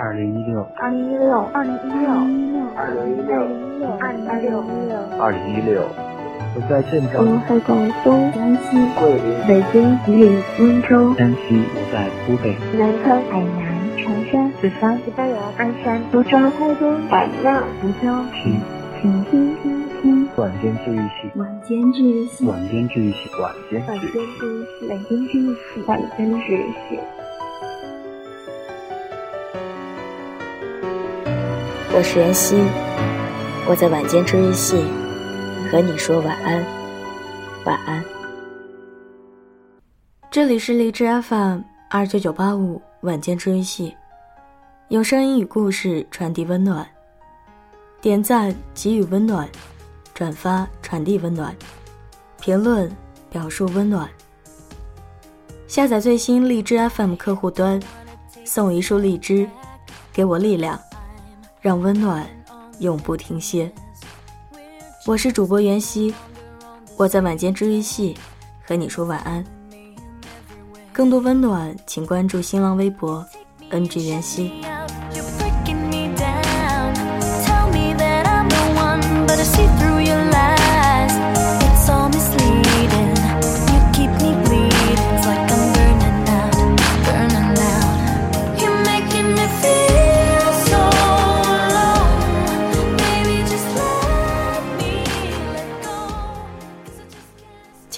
二零一六，二零一六，二零一六，二零一六，二零一六，二零一六。我在镇我，在广东、江西、桂林、北京、吉林、温州、山西，我在湖北，南昌、海南、长沙、四川、西班牙、鞍山、苏州、台州、海南、福州，听请听听听晚间治愈系，晚间治愈系，晚间治愈系，晚间。治愈系，晚间治愈系，晚间治愈系。我是妍希，我在晚间治愈系和你说晚安，晚安。这里是荔枝 FM 二九九八五晚间治愈系，用声音与故事传递温暖，点赞给予温暖，转发传递温暖，评论表述温暖。下载最新荔枝 FM 客户端，送一束荔枝，给我力量。让温暖永不停歇。我是主播袁熙，我在晚间治愈系和你说晚安。更多温暖，请关注新浪微博 “ng 袁熙”。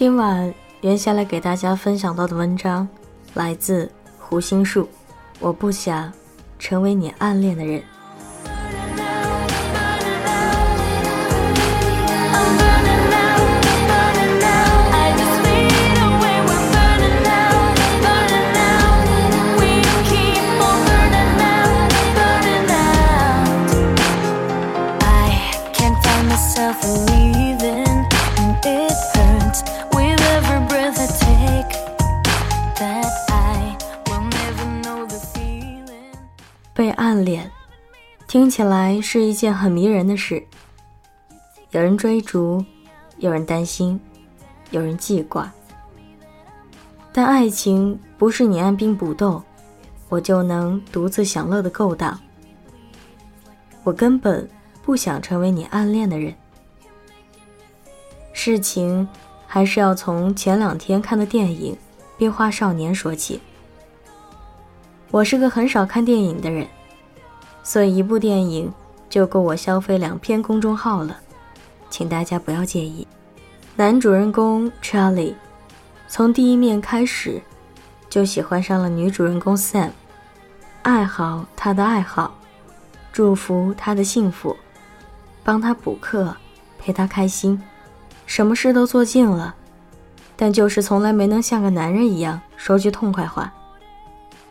今晚袁下来给大家分享到的文章，来自胡心树。我不想成为你暗恋的人。起来是一件很迷人的事。有人追逐，有人担心，有人记挂。但爱情不是你按兵不动，我就能独自享乐的勾当。我根本不想成为你暗恋的人。事情还是要从前两天看的电影《变化少年》说起。我是个很少看电影的人，所以一部电影就够我消费两篇公众号了，请大家不要介意。男主人公 Charlie 从第一面开始就喜欢上了女主人公 Sam，爱好她的爱好，祝福她的幸福，帮她补课，陪她开心，什么事都做尽了，但就是从来没能像个男人一样说句痛快话。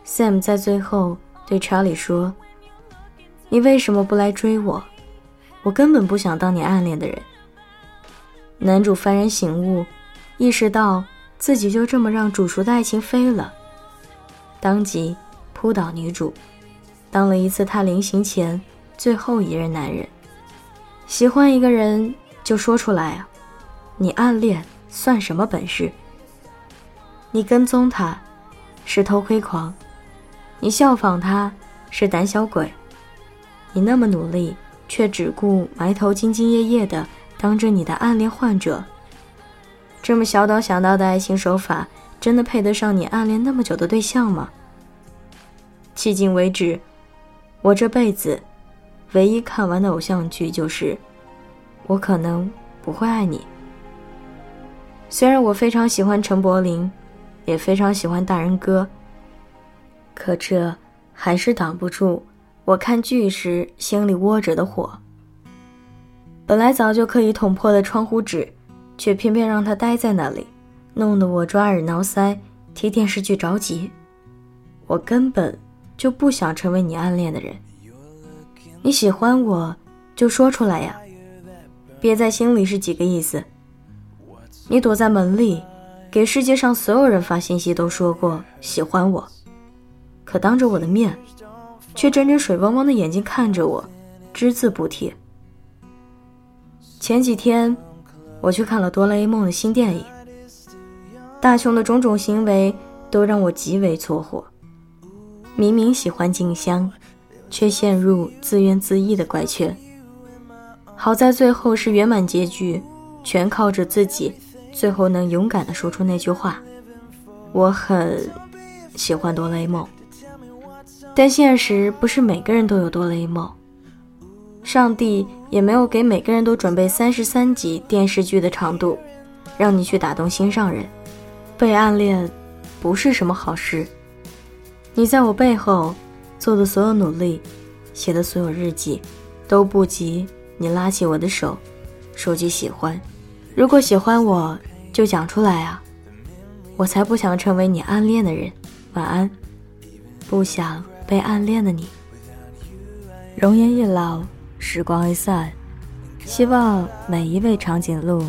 Sam 在最后对 Charlie 说：“你为什么不来追我？我根本不想当你暗恋的人。”男主幡然醒悟，意识到自己就这么让煮熟的爱情飞了，当即扑倒女主，当了一次他临行前最后一任男人。喜欢一个人就说出来啊，你暗恋算什么本事？你跟踪他，是偷窥狂。你效仿他是胆小鬼，你那么努力，却只顾埋头兢兢业业的当着你的暗恋患者。这么小岛想到的爱情手法，真的配得上你暗恋那么久的对象吗？迄今为止，我这辈子唯一看完的偶像剧就是《我可能不会爱你》。虽然我非常喜欢陈柏霖，也非常喜欢大人哥。可这还是挡不住我看剧时心里窝着的火。本来早就可以捅破的窗户纸，却偏偏让它待在那里，弄得我抓耳挠腮，替电视剧着急。我根本就不想成为你暗恋的人。你喜欢我，就说出来呀，憋在心里是几个意思？你躲在门里，给世界上所有人发信息，都说过喜欢我。可当着我的面，却睁着水汪汪的眼睛看着我，只字不提。前几天，我去看了《哆啦 A 梦》的新电影，大雄的种种行为都让我极为搓火。明明喜欢静香，却陷入自怨自艾的怪圈。好在最后是圆满结局，全靠着自己，最后能勇敢地说出那句话。我很喜欢哆啦 A 梦，但现实不是每个人都有哆啦 A 梦。上帝也没有给每个人都准备三十三集电视剧的长度，让你去打动心上人。被暗恋不是什么好事。你在我背后做的所有努力，写的所有日记，都不及你拉起我的手，说句喜欢。如果喜欢我，就讲出来啊！我才不想成为你暗恋的人。晚安，不想被暗恋的你。容颜一老，时光一散，希望每一位长颈鹿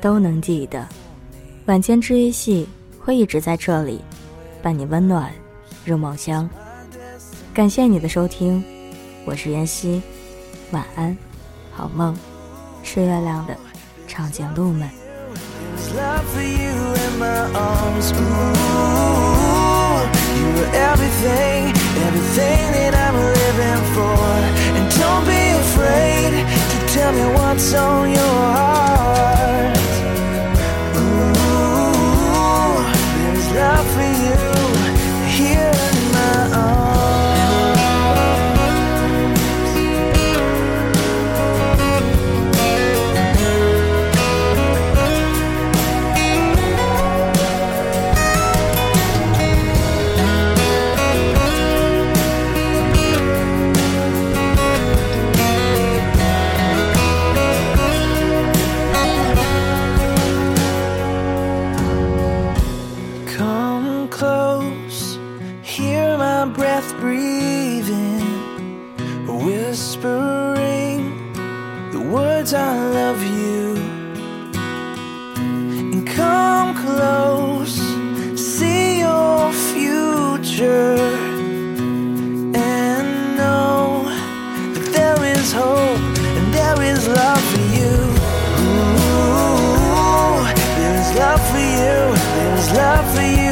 都能记得，晚间治愈系会一直在这里，伴你温暖入梦乡。感谢你的收听，我是妍希，晚安，好梦，吃月亮的长颈鹿们。Ooh, you were everything what's on your whispering the words I love you. And come close, see your future. And know that there is hope and there is love for you. Ooh, there's love for you, there's love for you.